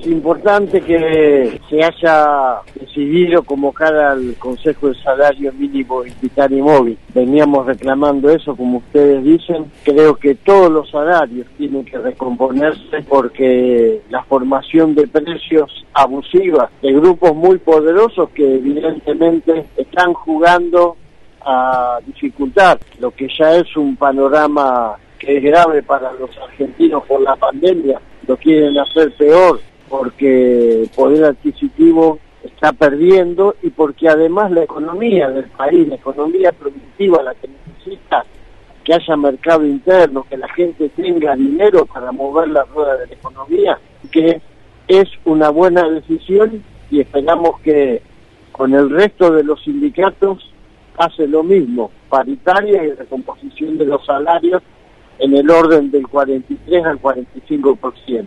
Es importante que se haya decidido convocar al Consejo de Salario Mínimo Vital y Móvil. Veníamos reclamando eso, como ustedes dicen. Creo que todos los salarios tienen que recomponerse porque la formación de precios abusivas de grupos muy poderosos que evidentemente están jugando a dificultar lo que ya es un panorama que es grave para los argentinos por la pandemia, lo quieren hacer peor porque poder adquisitivo está perdiendo y porque además la economía del país, la economía productiva, la que necesita que haya mercado interno, que la gente tenga dinero para mover la rueda de la economía, que es una buena decisión y esperamos que con el resto de los sindicatos hace lo mismo, paritaria y recomposición de los salarios en el orden del 43 al 45%.